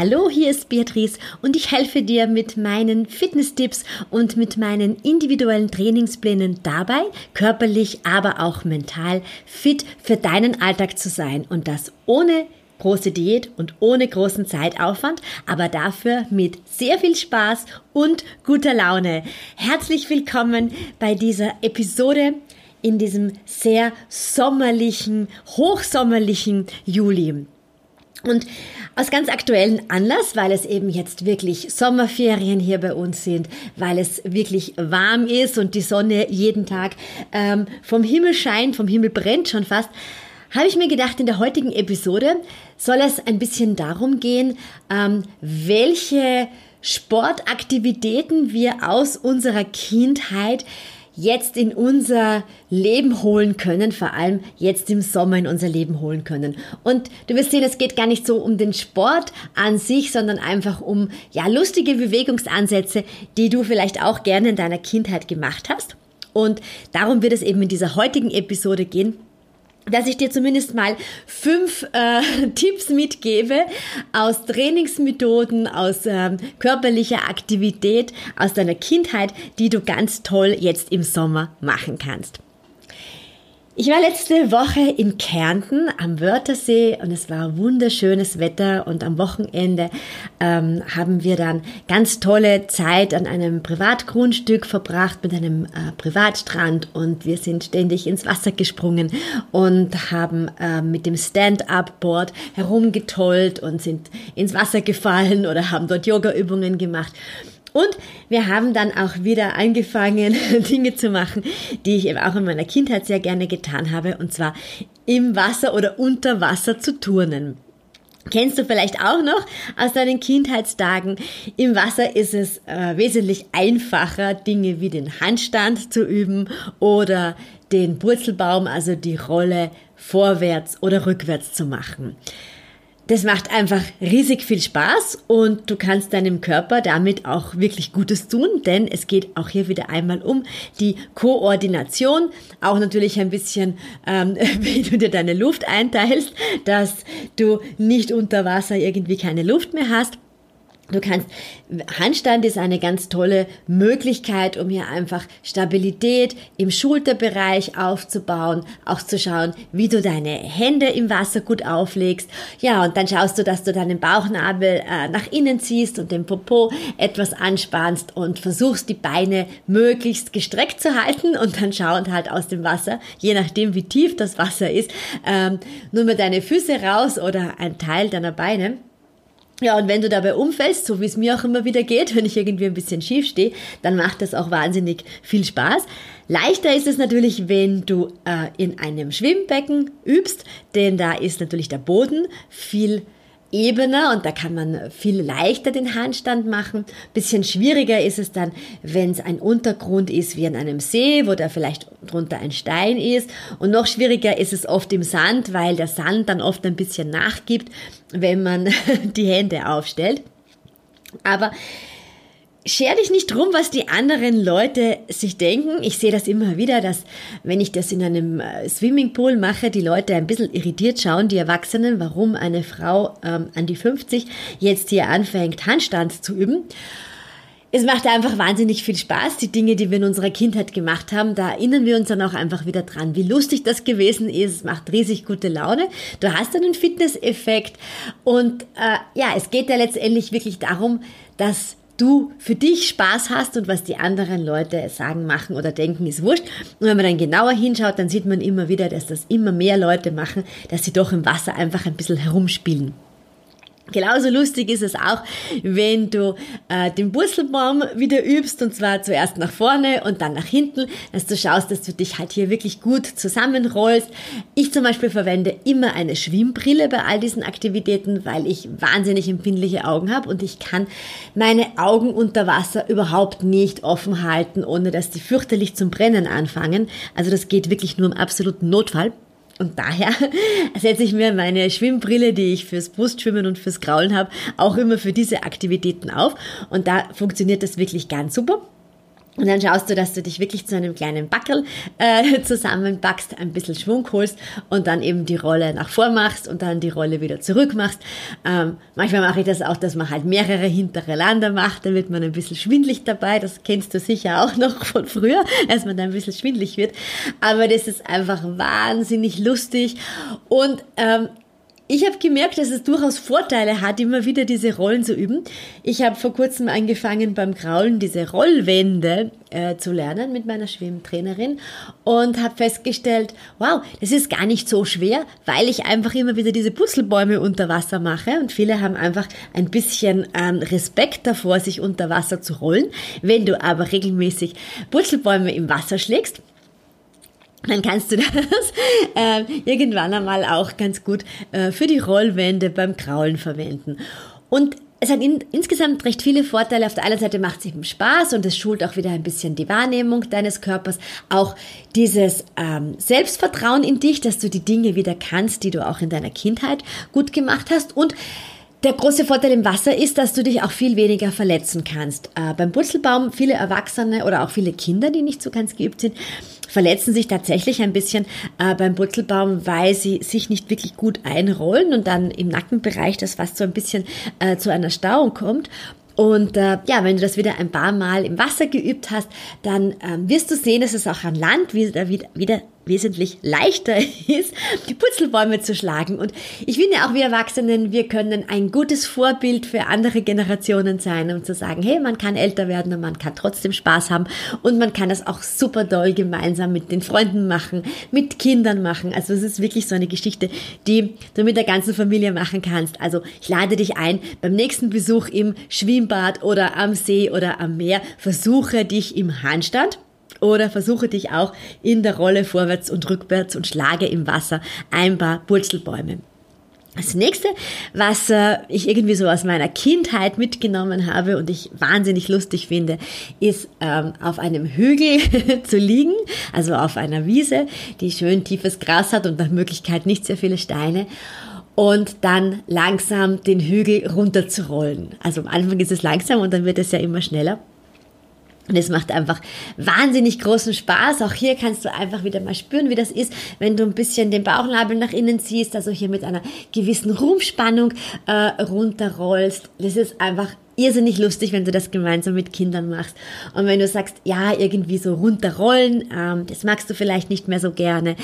Hallo, hier ist Beatrice und ich helfe dir mit meinen Fitnesstipps und mit meinen individuellen Trainingsplänen dabei, körperlich, aber auch mental fit für deinen Alltag zu sein und das ohne große Diät und ohne großen Zeitaufwand, aber dafür mit sehr viel Spaß und guter Laune. Herzlich willkommen bei dieser Episode in diesem sehr sommerlichen, hochsommerlichen Juli. Und aus ganz aktuellen Anlass, weil es eben jetzt wirklich Sommerferien hier bei uns sind, weil es wirklich warm ist und die Sonne jeden Tag ähm, vom Himmel scheint, vom Himmel brennt schon fast, habe ich mir gedacht, in der heutigen Episode soll es ein bisschen darum gehen, ähm, welche Sportaktivitäten wir aus unserer Kindheit jetzt in unser Leben holen können, vor allem jetzt im Sommer in unser Leben holen können. Und du wirst sehen, es geht gar nicht so um den Sport an sich, sondern einfach um ja lustige Bewegungsansätze, die du vielleicht auch gerne in deiner Kindheit gemacht hast. Und darum wird es eben in dieser heutigen Episode gehen dass ich dir zumindest mal fünf äh, Tipps mitgebe aus Trainingsmethoden, aus ähm, körperlicher Aktivität, aus deiner Kindheit, die du ganz toll jetzt im Sommer machen kannst. Ich war letzte Woche in Kärnten am Wörthersee und es war wunderschönes Wetter und am Wochenende ähm, haben wir dann ganz tolle Zeit an einem Privatgrundstück verbracht mit einem äh, Privatstrand und wir sind ständig ins Wasser gesprungen und haben äh, mit dem Stand-up-Board herumgetollt und sind ins Wasser gefallen oder haben dort Yoga-Übungen gemacht. Und wir haben dann auch wieder angefangen, Dinge zu machen, die ich eben auch in meiner Kindheit sehr gerne getan habe, und zwar im Wasser oder unter Wasser zu turnen. Kennst du vielleicht auch noch aus deinen Kindheitstagen? Im Wasser ist es äh, wesentlich einfacher, Dinge wie den Handstand zu üben oder den Purzelbaum, also die Rolle vorwärts oder rückwärts zu machen. Das macht einfach riesig viel Spaß und du kannst deinem Körper damit auch wirklich Gutes tun, denn es geht auch hier wieder einmal um die Koordination, auch natürlich ein bisschen, ähm, wie du dir deine Luft einteilst, dass du nicht unter Wasser irgendwie keine Luft mehr hast. Du kannst, Handstand ist eine ganz tolle Möglichkeit, um hier einfach Stabilität im Schulterbereich aufzubauen, auch zu schauen, wie du deine Hände im Wasser gut auflegst. Ja, und dann schaust du, dass du deinen Bauchnabel äh, nach innen ziehst und den Popo etwas anspannst und versuchst, die Beine möglichst gestreckt zu halten und dann schauend halt aus dem Wasser, je nachdem, wie tief das Wasser ist, ähm, nur mal deine Füße raus oder ein Teil deiner Beine ja, und wenn du dabei umfällst, so wie es mir auch immer wieder geht, wenn ich irgendwie ein bisschen schief stehe, dann macht das auch wahnsinnig viel Spaß. Leichter ist es natürlich, wenn du äh, in einem Schwimmbecken übst, denn da ist natürlich der Boden viel ebener und da kann man viel leichter den Handstand machen. Bisschen schwieriger ist es dann, wenn es ein Untergrund ist wie an einem See, wo da vielleicht drunter ein Stein ist. Und noch schwieriger ist es oft im Sand, weil der Sand dann oft ein bisschen nachgibt, wenn man die Hände aufstellt. Aber Scher dich nicht drum, was die anderen Leute sich denken. Ich sehe das immer wieder, dass wenn ich das in einem äh, Swimmingpool mache, die Leute ein bisschen irritiert schauen, die Erwachsenen, warum eine Frau ähm, an die 50 jetzt hier anfängt, Handstand zu üben. Es macht einfach wahnsinnig viel Spaß, die Dinge, die wir in unserer Kindheit gemacht haben. Da erinnern wir uns dann auch einfach wieder dran, wie lustig das gewesen ist. Es macht riesig gute Laune. Du hast einen Fitnesseffekt. Und äh, ja, es geht ja letztendlich wirklich darum, dass du für dich Spaß hast und was die anderen Leute sagen, machen oder denken, ist wurscht. Und wenn man dann genauer hinschaut, dann sieht man immer wieder, dass das immer mehr Leute machen, dass sie doch im Wasser einfach ein bisschen herumspielen. Genauso lustig ist es auch, wenn du äh, den Purzelbaum wieder übst und zwar zuerst nach vorne und dann nach hinten, dass du schaust, dass du dich halt hier wirklich gut zusammenrollst. Ich zum Beispiel verwende immer eine Schwimmbrille bei all diesen Aktivitäten, weil ich wahnsinnig empfindliche Augen habe und ich kann meine Augen unter Wasser überhaupt nicht offen halten, ohne dass die fürchterlich zum Brennen anfangen. Also das geht wirklich nur im absoluten Notfall. Und daher setze ich mir meine Schwimmbrille, die ich fürs Brustschwimmen und fürs Kraulen habe, auch immer für diese Aktivitäten auf. Und da funktioniert das wirklich ganz super. Und dann schaust du, dass du dich wirklich zu einem kleinen Backel äh, zusammenbackst, ein bisschen Schwung holst und dann eben die Rolle nach vor machst und dann die Rolle wieder zurück machst. Ähm, manchmal mache ich das auch, dass man halt mehrere hintereinander macht, dann wird man ein bisschen schwindlig dabei. Das kennst du sicher auch noch von früher, dass man da ein bisschen schwindlig wird. Aber das ist einfach wahnsinnig lustig und ähm, ich habe gemerkt, dass es durchaus Vorteile hat, immer wieder diese Rollen zu üben. Ich habe vor kurzem angefangen beim Kraulen diese Rollwände äh, zu lernen mit meiner Schwimmtrainerin und habe festgestellt, wow, das ist gar nicht so schwer, weil ich einfach immer wieder diese Putzelbäume unter Wasser mache und viele haben einfach ein bisschen ähm, Respekt davor, sich unter Wasser zu rollen. Wenn du aber regelmäßig Putzelbäume im Wasser schlägst, dann kannst du das äh, irgendwann einmal auch ganz gut äh, für die Rollwände beim Kraulen verwenden. Und es hat in, insgesamt recht viele Vorteile. Auf der einen Seite macht es eben Spaß und es schult auch wieder ein bisschen die Wahrnehmung deines Körpers. Auch dieses ähm, Selbstvertrauen in dich, dass du die Dinge wieder kannst, die du auch in deiner Kindheit gut gemacht hast. Und der große Vorteil im Wasser ist, dass du dich auch viel weniger verletzen kannst. Äh, beim Purzelbaum viele Erwachsene oder auch viele Kinder, die nicht so ganz geübt sind, verletzen sich tatsächlich ein bisschen äh, beim Purzelbaum, weil sie sich nicht wirklich gut einrollen und dann im Nackenbereich das fast so ein bisschen äh, zu einer Stauung kommt. Und äh, ja, wenn du das wieder ein paar Mal im Wasser geübt hast, dann ähm, wirst du sehen, dass es auch an Land wieder, wieder, wieder wesentlich leichter ist, Putzelbäume zu schlagen. Und ich finde auch wir Erwachsenen, wir können ein gutes Vorbild für andere Generationen sein, um zu sagen, hey, man kann älter werden und man kann trotzdem Spaß haben und man kann das auch super doll gemeinsam mit den Freunden machen, mit Kindern machen. Also es ist wirklich so eine Geschichte, die du mit der ganzen Familie machen kannst. Also ich lade dich ein, beim nächsten Besuch im Schwimmbad oder am See oder am Meer, versuche dich im Handstand oder versuche dich auch in der Rolle vorwärts und rückwärts und schlage im Wasser ein paar Purzelbäume. Das nächste, was äh, ich irgendwie so aus meiner Kindheit mitgenommen habe und ich wahnsinnig lustig finde, ist ähm, auf einem Hügel zu liegen, also auf einer Wiese, die schön tiefes Gras hat und nach Möglichkeit nicht sehr viele Steine und dann langsam den Hügel runterzurollen. Also am Anfang ist es langsam und dann wird es ja immer schneller. Und es macht einfach wahnsinnig großen Spaß. Auch hier kannst du einfach wieder mal spüren, wie das ist, wenn du ein bisschen den Bauchnabel nach innen ziehst, also hier mit einer gewissen Rumpfspannung äh, runterrollst. Das ist einfach irrsinnig lustig, wenn du das gemeinsam mit Kindern machst. Und wenn du sagst, ja, irgendwie so runterrollen, ähm, das magst du vielleicht nicht mehr so gerne,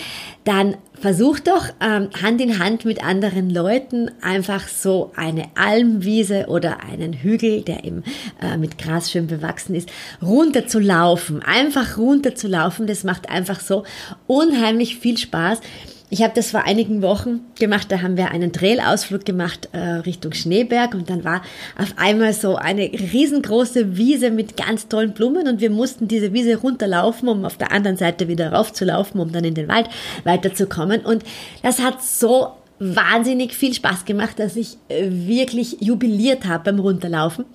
dann versuch doch ähm, Hand in Hand mit anderen Leuten einfach so eine Almwiese oder einen Hügel, der eben äh, mit Gras schön bewachsen ist, runter zu laufen. Einfach runter zu laufen, das macht einfach so unheimlich viel Spaß. Ich habe das vor einigen Wochen gemacht, da haben wir einen Trailausflug gemacht äh, Richtung Schneeberg und dann war auf einmal so eine riesengroße Wiese mit ganz tollen Blumen und wir mussten diese Wiese runterlaufen, um auf der anderen Seite wieder raufzulaufen, um dann in den Wald weiterzukommen. Und das hat so wahnsinnig viel Spaß gemacht, dass ich äh, wirklich jubiliert habe beim Runterlaufen.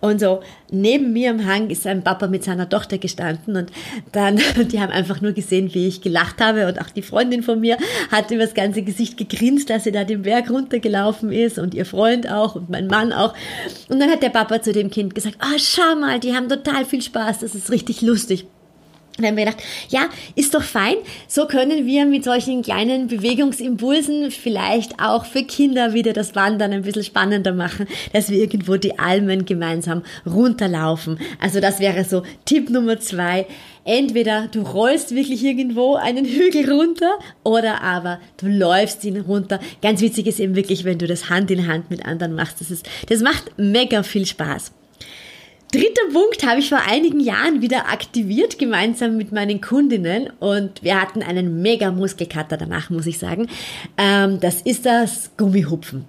Und so neben mir am Hang ist ein Papa mit seiner Tochter gestanden und dann, die haben einfach nur gesehen, wie ich gelacht habe und auch die Freundin von mir hat über das ganze Gesicht gegrinst, dass sie da den Berg runtergelaufen ist und ihr Freund auch und mein Mann auch. Und dann hat der Papa zu dem Kind gesagt, oh, schau mal, die haben total viel Spaß, das ist richtig lustig. Und dann haben wir gedacht, ja, ist doch fein. So können wir mit solchen kleinen Bewegungsimpulsen vielleicht auch für Kinder wieder das Wandern ein bisschen spannender machen, dass wir irgendwo die Almen gemeinsam runterlaufen. Also das wäre so Tipp Nummer zwei. Entweder du rollst wirklich irgendwo einen Hügel runter oder aber du läufst ihn runter. Ganz witzig ist eben wirklich, wenn du das Hand in Hand mit anderen machst. Das, ist, das macht mega viel Spaß. Dritter Punkt habe ich vor einigen Jahren wieder aktiviert, gemeinsam mit meinen Kundinnen. Und wir hatten einen mega Muskelkater danach, muss ich sagen. Ähm, das ist das Gummihupfen.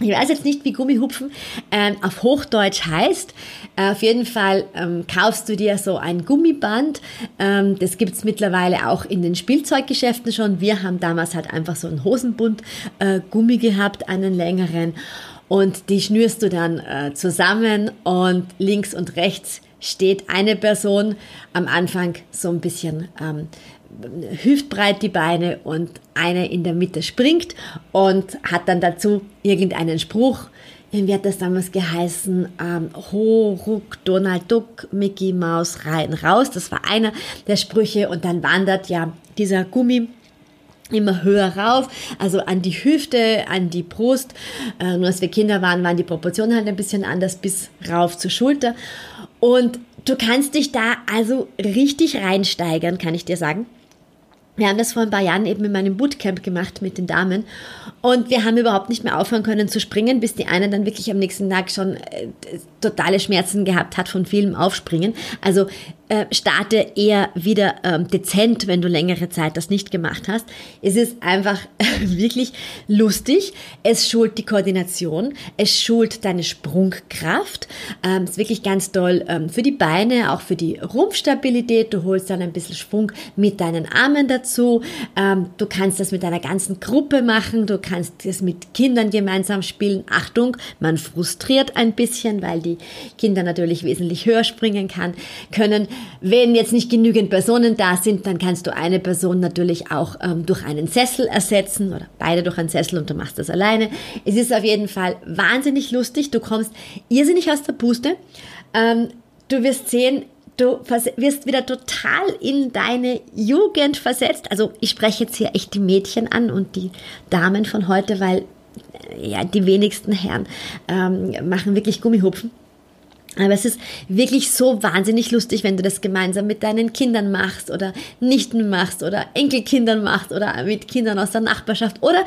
Ich weiß jetzt nicht, wie Gummihupfen ähm, auf Hochdeutsch heißt. Äh, auf jeden Fall ähm, kaufst du dir so ein Gummiband. Das gibt's mittlerweile auch in den Spielzeuggeschäften schon. Wir haben damals halt einfach so einen Hosenbund äh, Gummi gehabt, einen längeren. Und die schnürst du dann äh, zusammen und links und rechts steht eine Person am Anfang so ein bisschen ähm, hüftbreit die Beine und eine in der Mitte springt und hat dann dazu irgendeinen Spruch. Wie hat das damals geheißen? Ähm, Ho, Ruck, Donald Duck, Mickey Maus, rein, raus. Das war einer der Sprüche und dann wandert ja dieser Gummi immer höher rauf, also an die Hüfte, an die Brust. Äh, nur als wir Kinder waren, waren die Proportionen halt ein bisschen anders bis rauf zur Schulter. Und du kannst dich da also richtig reinsteigern, kann ich dir sagen. Wir haben das vor ein paar Jahren eben in meinem Bootcamp gemacht mit den Damen und wir haben überhaupt nicht mehr aufhören können zu springen, bis die eine dann wirklich am nächsten Tag schon äh, totale Schmerzen gehabt hat von vielem Aufspringen. Also äh, starte eher wieder ähm, dezent, wenn du längere Zeit das nicht gemacht hast. Es ist einfach wirklich lustig. Es schult die Koordination, es schult deine Sprungkraft. Ähm, ist wirklich ganz toll ähm, für die Beine, auch für die Rumpfstabilität. Du holst dann ein bisschen Schwung mit deinen Armen dazu. Ähm, du kannst das mit deiner ganzen Gruppe machen. Du kannst das mit Kindern gemeinsam spielen. Achtung, man frustriert ein bisschen, weil die Kinder natürlich wesentlich höher springen kann, können. Wenn jetzt nicht genügend Personen da sind, dann kannst du eine Person natürlich auch ähm, durch einen Sessel ersetzen oder beide durch einen Sessel und du machst das alleine. Es ist auf jeden Fall wahnsinnig lustig. Du kommst irrsinnig aus der Puste. Ähm, du wirst sehen, du wirst wieder total in deine Jugend versetzt. Also ich spreche jetzt hier echt die Mädchen an und die Damen von heute, weil äh, ja die wenigsten Herren ähm, machen wirklich Gummihupfen. Aber es ist wirklich so wahnsinnig lustig, wenn du das gemeinsam mit deinen Kindern machst oder Nichten machst oder Enkelkindern machst oder mit Kindern aus der Nachbarschaft. Oder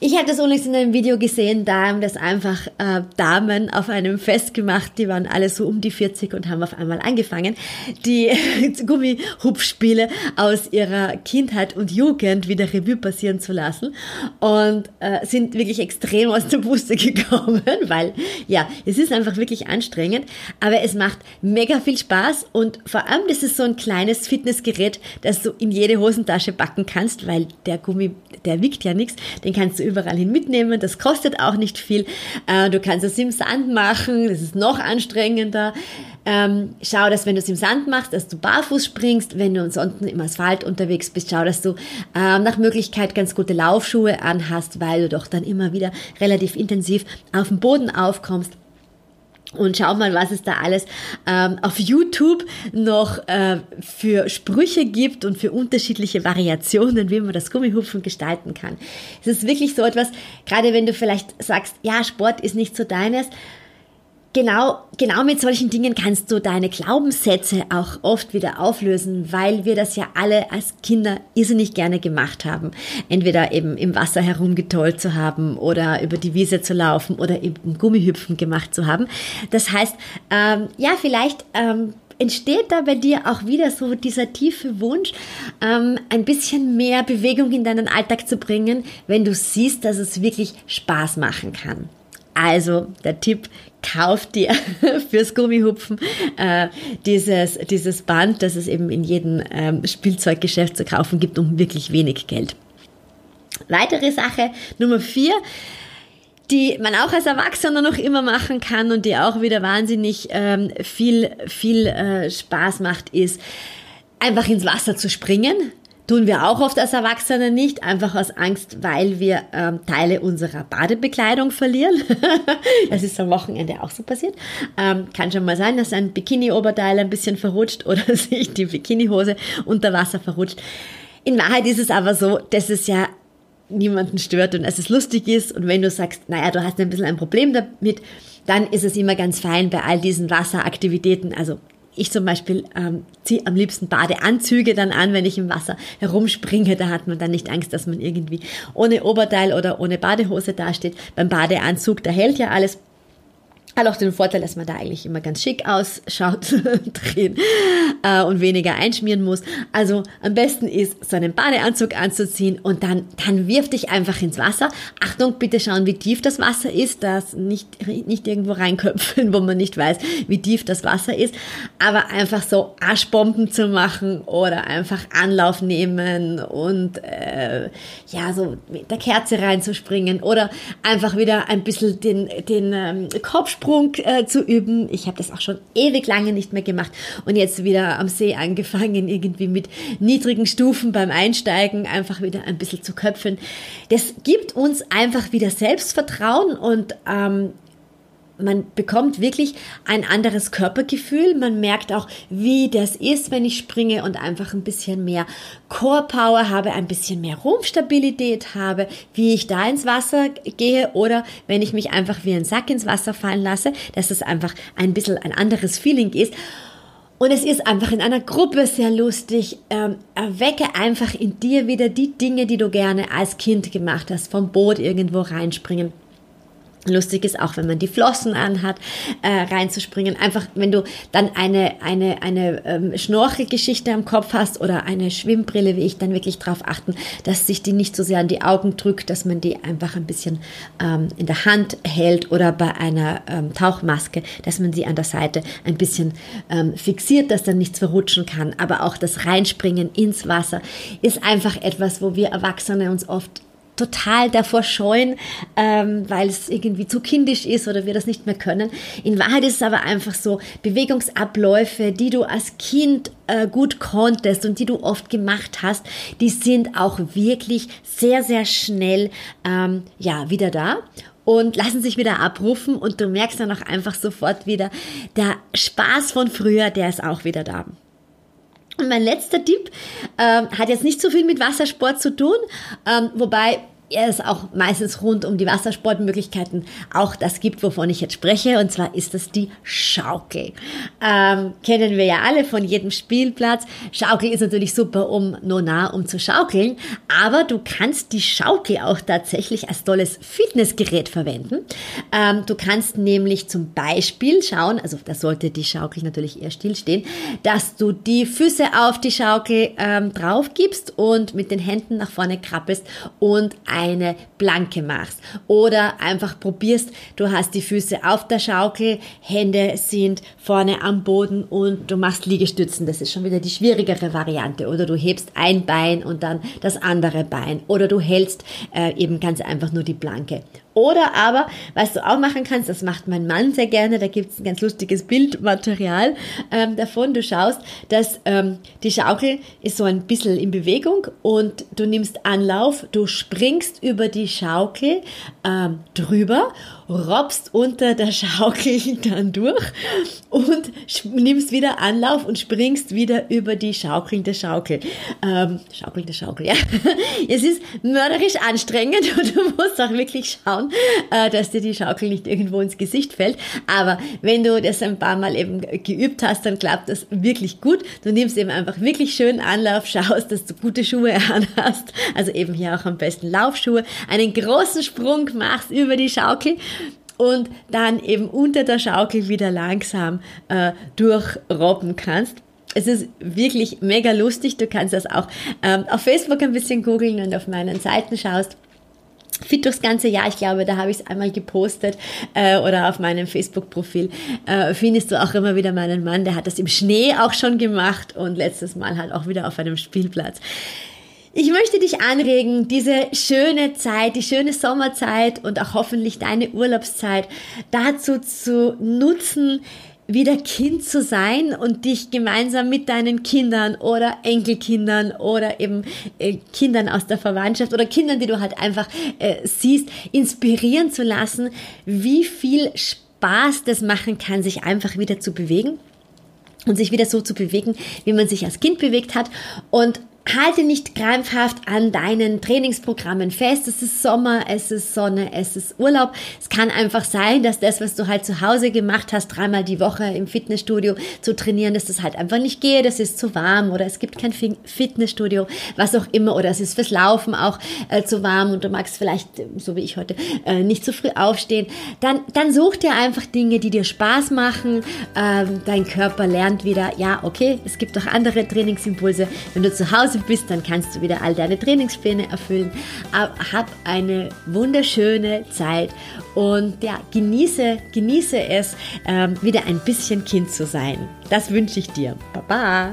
ich habe das unlängst in einem Video gesehen, da haben das einfach äh, Damen auf einem Fest gemacht, die waren alle so um die 40 und haben auf einmal angefangen, die Gummihupfspiele aus ihrer Kindheit und Jugend wieder Revue passieren zu lassen und äh, sind wirklich extrem aus der Puste gekommen, weil ja, es ist einfach wirklich anstrengend. Aber es macht mega viel Spaß und vor allem, das ist so ein kleines Fitnessgerät, das du in jede Hosentasche packen kannst, weil der Gummi, der wiegt ja nichts. Den kannst du überall hin mitnehmen. Das kostet auch nicht viel. Äh, du kannst es im Sand machen. Das ist noch anstrengender. Ähm, schau, dass wenn du es im Sand machst, dass du barfuß springst. Wenn du ansonsten im Asphalt unterwegs bist, schau, dass du ähm, nach Möglichkeit ganz gute Laufschuhe anhast, weil du doch dann immer wieder relativ intensiv auf dem Boden aufkommst. Und schau mal, was es da alles ähm, auf YouTube noch äh, für Sprüche gibt und für unterschiedliche Variationen, wie man das Gummihupfen gestalten kann. Es ist wirklich so etwas, gerade wenn du vielleicht sagst, ja, Sport ist nicht so deines, genau, genau mit solchen Dingen kannst du deine Glaubenssätze auch oft wieder auflösen, weil wir das ja alle als Kinder irrsinnig gerne gemacht haben. Entweder eben im Wasser herumgetollt zu haben oder über die Wiese zu laufen oder eben Gummihüpfen gemacht zu haben. Das heißt, ähm, ja, vielleicht ähm, entsteht da bei dir auch wieder so dieser tiefe Wunsch, ähm, ein bisschen mehr Bewegung in deinen Alltag zu bringen, wenn du siehst, dass es wirklich Spaß machen kann. Also der Tipp, kauf dir fürs Gummihupfen äh, dieses, dieses Band, das es eben in jedem ähm, Spielzeuggeschäft zu kaufen gibt, um wirklich wenig Geld. Weitere Sache Nummer vier, die man auch als Erwachsener noch immer machen kann und die auch wieder wahnsinnig ähm, viel, viel äh, Spaß macht, ist einfach ins Wasser zu springen. Tun wir auch oft als Erwachsene nicht, einfach aus Angst, weil wir ähm, Teile unserer Badebekleidung verlieren. das ist am Wochenende auch so passiert. Ähm, kann schon mal sein, dass ein Bikini-Oberteil ein bisschen verrutscht oder sich die Bikinihose unter Wasser verrutscht. In Wahrheit ist es aber so, dass es ja niemanden stört und dass es lustig ist. Und wenn du sagst, naja, du hast ein bisschen ein Problem damit, dann ist es immer ganz fein bei all diesen Wasseraktivitäten, also ich zum Beispiel ähm, ziehe am liebsten Badeanzüge dann an, wenn ich im Wasser herumspringe. Da hat man dann nicht Angst, dass man irgendwie ohne Oberteil oder ohne Badehose dasteht. Beim Badeanzug, da hält ja alles. Hat auch den Vorteil, dass man da eigentlich immer ganz schick ausschaut drin äh, und weniger einschmieren muss. Also am besten ist, so einen Badeanzug anzuziehen und dann, dann wirf dich einfach ins Wasser. Achtung, bitte schauen, wie tief das Wasser ist, dass nicht, nicht irgendwo reinköpfen, wo man nicht weiß, wie tief das Wasser ist. Aber einfach so Aschbomben zu machen oder einfach Anlauf nehmen und äh, ja, so mit der Kerze reinzuspringen oder einfach wieder ein bisschen den, den ähm, Kopfsprung Skisprung äh, zu üben. Ich habe das auch schon ewig lange nicht mehr gemacht und jetzt wieder am See angefangen, irgendwie mit niedrigen Stufen beim Einsteigen einfach wieder ein bisschen zu köpfen. Das gibt uns einfach wieder Selbstvertrauen und ähm, man bekommt wirklich ein anderes Körpergefühl. Man merkt auch, wie das ist, wenn ich springe und einfach ein bisschen mehr Core Power habe, ein bisschen mehr Rumpfstabilität habe, wie ich da ins Wasser gehe oder wenn ich mich einfach wie ein Sack ins Wasser fallen lasse, dass es einfach ein bisschen ein anderes Feeling ist. Und es ist einfach in einer Gruppe sehr lustig. Ähm, erwecke einfach in dir wieder die Dinge, die du gerne als Kind gemacht hast. Vom Boot irgendwo reinspringen Lustig ist auch, wenn man die Flossen anhat, äh, reinzuspringen. Einfach, wenn du dann eine, eine, eine ähm, Schnorchelgeschichte am Kopf hast oder eine Schwimmbrille, wie ich, dann wirklich darauf achten, dass sich die nicht so sehr an die Augen drückt, dass man die einfach ein bisschen ähm, in der Hand hält oder bei einer ähm, Tauchmaske, dass man sie an der Seite ein bisschen ähm, fixiert, dass dann nichts verrutschen kann. Aber auch das Reinspringen ins Wasser ist einfach etwas, wo wir Erwachsene uns oft total davor scheuen, ähm, weil es irgendwie zu kindisch ist oder wir das nicht mehr können. In Wahrheit ist es aber einfach so, Bewegungsabläufe, die du als Kind äh, gut konntest und die du oft gemacht hast, die sind auch wirklich sehr, sehr schnell ähm, ja, wieder da und lassen sich wieder abrufen und du merkst dann auch einfach sofort wieder, der Spaß von früher, der ist auch wieder da. Und mein letzter Tipp ähm, hat jetzt nicht so viel mit Wassersport zu tun, ähm, wobei es auch meistens rund um die Wassersportmöglichkeiten auch das gibt, wovon ich jetzt spreche. Und zwar ist das die Schaukel. Ähm, kennen wir ja alle von jedem Spielplatz. Schaukel ist natürlich super, um nur nah um zu schaukeln. Aber du kannst die Schaukel auch tatsächlich als tolles Fitnessgerät verwenden. Ähm, du kannst nämlich zum Beispiel schauen, also da sollte die Schaukel natürlich eher stillstehen, dass du die Füße auf die Schaukel ähm, drauf gibst und mit den Händen nach vorne krabbelst und eine Blanke machst. Oder einfach probierst, du hast die Füße auf der Schaukel, Hände sind vorne am Boden und du machst Liegestützen. Das ist schon wieder die schwierigere Variante. Oder du hebst ein Bein und dann das andere Bein. Oder du hältst äh, eben ganz einfach nur die Blanke. Oder aber, was du auch machen kannst, das macht mein Mann sehr gerne, da gibt es ein ganz lustiges Bildmaterial ähm, davon. Du schaust, dass ähm, die Schaukel ist so ein bisschen in Bewegung und du nimmst Anlauf, du springst über die Schaukel ähm, drüber robbst unter der Schaukel dann durch und nimmst wieder Anlauf und springst wieder über die schaukelnde Schaukel. Ähm, schaukelnde Schaukel, ja. Es ist mörderisch anstrengend und du musst auch wirklich schauen, äh, dass dir die Schaukel nicht irgendwo ins Gesicht fällt. Aber wenn du das ein paar Mal eben geübt hast, dann klappt das wirklich gut. Du nimmst eben einfach wirklich schön Anlauf, schaust, dass du gute Schuhe anhast. Also eben hier auch am besten Laufschuhe. Einen großen Sprung machst über die Schaukel und dann eben unter der Schaukel wieder langsam äh, durchrobben kannst. Es ist wirklich mega lustig. Du kannst das auch ähm, auf Facebook ein bisschen googeln und auf meinen Seiten schaust. Fit durchs ganze Jahr, ich glaube, da habe ich es einmal gepostet äh, oder auf meinem Facebook-Profil. Äh, findest du auch immer wieder meinen Mann, der hat das im Schnee auch schon gemacht und letztes Mal halt auch wieder auf einem Spielplatz. Ich möchte dich anregen, diese schöne Zeit, die schöne Sommerzeit und auch hoffentlich deine Urlaubszeit dazu zu nutzen, wieder Kind zu sein und dich gemeinsam mit deinen Kindern oder Enkelkindern oder eben äh, Kindern aus der Verwandtschaft oder Kindern, die du halt einfach äh, siehst, inspirieren zu lassen, wie viel Spaß das machen kann, sich einfach wieder zu bewegen und sich wieder so zu bewegen, wie man sich als Kind bewegt hat. Und halte nicht krampfhaft an deinen Trainingsprogrammen fest. Es ist Sommer, es ist Sonne, es ist Urlaub. Es kann einfach sein, dass das, was du halt zu Hause gemacht hast, dreimal die Woche im Fitnessstudio zu trainieren, dass das halt einfach nicht geht. Es ist zu warm oder es gibt kein Fitnessstudio, was auch immer. Oder es ist fürs Laufen auch äh, zu warm und du magst vielleicht, so wie ich heute, äh, nicht zu früh aufstehen. Dann, dann such dir einfach Dinge, die dir Spaß machen. Ähm, dein Körper lernt wieder, ja, okay, es gibt auch andere Trainingsimpulse. Wenn du zu Hause bist, dann kannst du wieder all deine Trainingspläne erfüllen. Hab eine wunderschöne Zeit und ja, genieße, genieße es, ähm, wieder ein bisschen Kind zu sein. Das wünsche ich dir. Baba!